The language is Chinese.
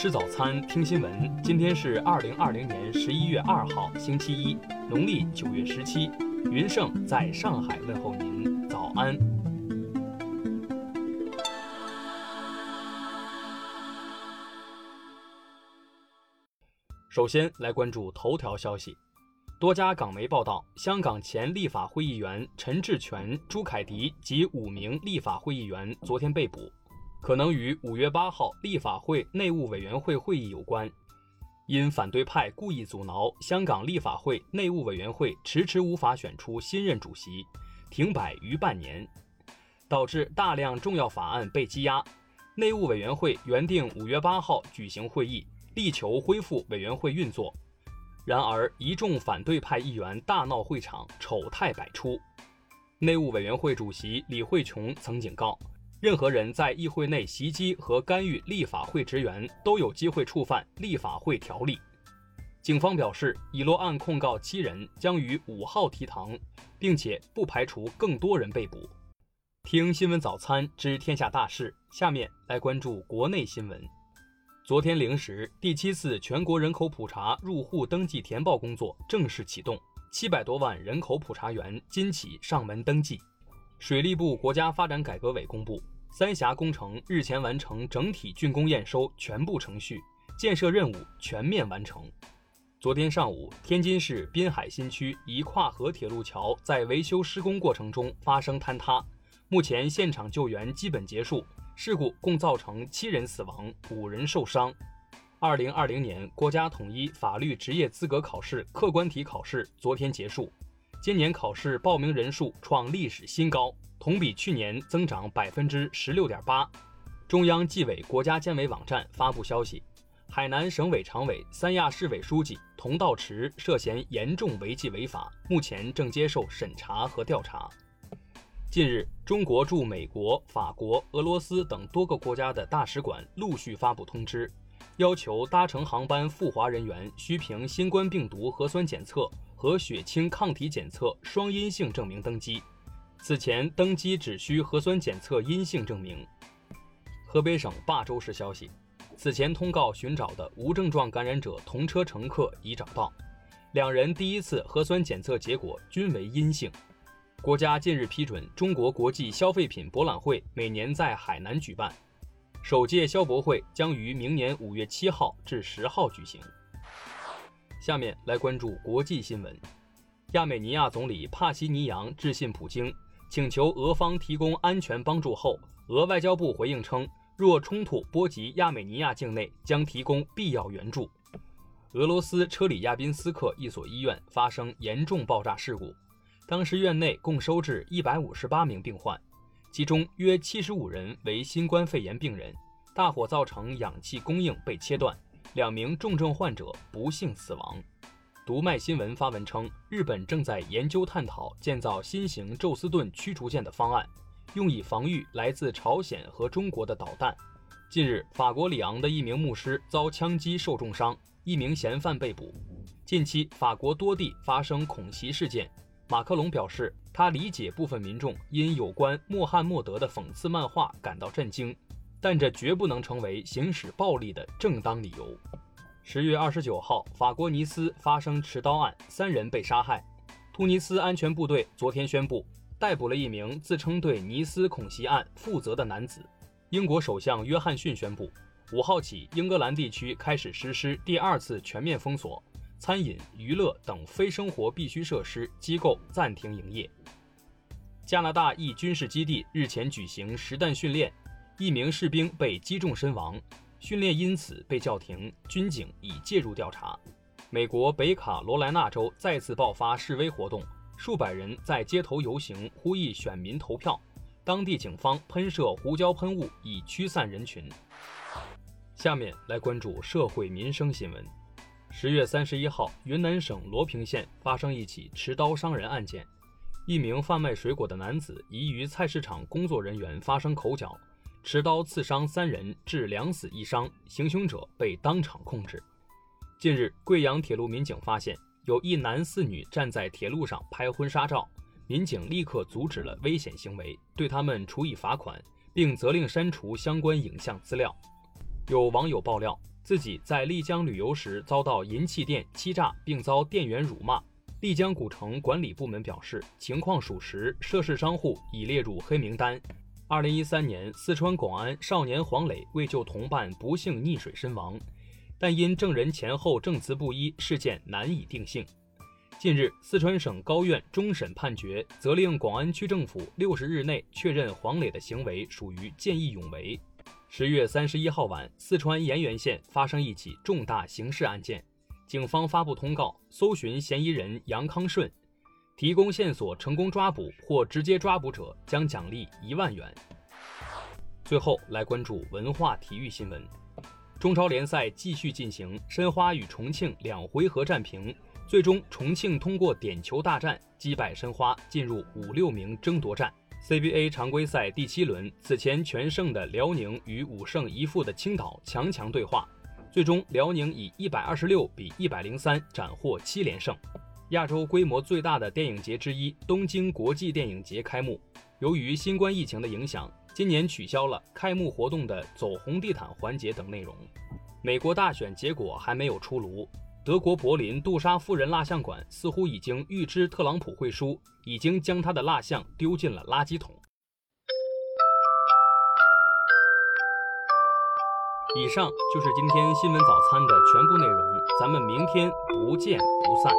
吃早餐，听新闻。今天是二零二零年十一月二号，星期一，农历九月十七。云盛在上海问候您，早安。首先来关注头条消息。多家港媒报道，香港前立法会议员陈志全、朱凯迪及五名立法会议员昨天被捕。可能与五月八号立法会内务委员会会议有关，因反对派故意阻挠香港立法会内务委员会迟迟无法选出新任主席，停摆逾半年，导致大量重要法案被积压。内务委员会原定五月八号举行会议，力求恢复委员会运作，然而一众反对派议员大闹会场，丑态百出。内务委员会主席李慧琼曾警告。任何人在议会内袭击和干预立法会职员，都有机会触犯立法会条例。警方表示，已落案控告七人，将于五号提堂，并且不排除更多人被捕。听新闻早餐知天下大事，下面来关注国内新闻。昨天零时，第七次全国人口普查入户登记填报工作正式启动，七百多万人口普查员今起上门登记。水利部国家发展改革委公布，三峡工程日前完成整体竣工验收全部程序，建设任务全面完成。昨天上午，天津市滨海新区一跨河铁路桥在维修施工过程中发生坍塌，目前现场救援基本结束，事故共造成七人死亡，五人受伤。二零二零年国家统一法律职业资格考试客观题考试昨天结束。今年考试报名人数创历史新高，同比去年增长百分之十六点八。中央纪委国家监委网站发布消息，海南省委常委、三亚市委书记童道池涉嫌严重违纪违法，目前正接受审查和调查。近日，中国驻美国、法国、俄罗斯等多个国家的大使馆陆续发布通知，要求搭乘航班赴华人员需凭新冠病毒核酸检测。和血清抗体检测双阴性证明登机，此前登机只需核酸检测阴性证明。河北省霸州市消息，此前通告寻找的无症状感染者同车乘客已找到，两人第一次核酸检测结果均为阴性。国家近日批准中国国际消费品博览会每年在海南举办，首届消博会将于明年五月七号至十号举行。下面来关注国际新闻。亚美尼亚总理帕西尼扬致信普京，请求俄方提供安全帮助后，俄外交部回应称，若冲突波及亚美尼亚境内，将提供必要援助。俄罗斯车里亚宾斯克一所医院发生严重爆炸事故，当时院内共收治一百五十八名病患，其中约七十五人为新冠肺炎病人。大火造成氧气供应被切断。两名重症患者不幸死亡。读卖新闻发文称，日本正在研究探讨建造新型宙斯盾驱逐舰的方案，用以防御来自朝鲜和中国的导弹。近日，法国里昂的一名牧师遭枪击受重伤，一名嫌犯被捕。近期，法国多地发生恐袭事件。马克龙表示，他理解部分民众因有关穆罕默德的讽刺漫画感到震惊。但这绝不能成为行使暴力的正当理由。十月二十九号，法国尼斯发生持刀案，三人被杀害。突尼斯安全部队昨天宣布逮捕了一名自称对尼斯恐袭案负责的男子。英国首相约翰逊宣布，五号起，英格兰地区开始实施第二次全面封锁，餐饮、娱乐等非生活必需设施机构暂停营业。加拿大一军事基地日前举行实弹训练。一名士兵被击中身亡，训练因此被叫停，军警已介入调查。美国北卡罗来纳州再次爆发示威活动，数百人在街头游行，呼吁选民投票。当地警方喷射胡椒喷雾以驱散人群。下面来关注社会民生新闻。十月三十一号，云南省罗平县发生一起持刀伤人案件，一名贩卖水果的男子疑与菜市场工作人员发生口角。持刀刺伤三人，致两死一伤，行凶者被当场控制。近日，贵阳铁路民警发现有一男四女站在铁路上拍婚纱照，民警立刻阻止了危险行为，对他们处以罚款，并责令删除相关影像资料。有网友爆料，自己在丽江旅游时遭到银器店欺诈，并遭店员辱骂。丽江古城管理部门表示，情况属实，涉事商户已列入黑名单。二零一三年，四川广安少年黄磊为救同伴不幸溺水身亡，但因证人前后证词不一，事件难以定性。近日，四川省高院终审判决，责令广安区政府六十日内确认黄磊的行为属于见义勇为。十月三十一号晚，四川盐源县发生一起重大刑事案件，警方发布通告，搜寻嫌疑人杨康顺，提供线索成功抓捕或直接抓捕者将奖励一万元。最后来关注文化体育新闻，中超联赛继续进行，申花与重庆两回合战平。最终，重庆通过点球大战击败申花，进入五六名争夺战。CBA 常规赛第七轮，此前全胜的辽宁与五胜一负的青岛强强对话，最终辽宁以一百二十六比一百零三斩获七连胜。亚洲规模最大的电影节之一——东京国际电影节开幕，由于新冠疫情的影响，今年取消了开幕活动的走红地毯环节等内容。美国大选结果还没有出炉。德国柏林杜莎夫人蜡像馆似乎已经预知特朗普会输，已经将他的蜡像丢进了垃圾桶。以上就是今天新闻早餐的全部内容，咱们明天不见不散。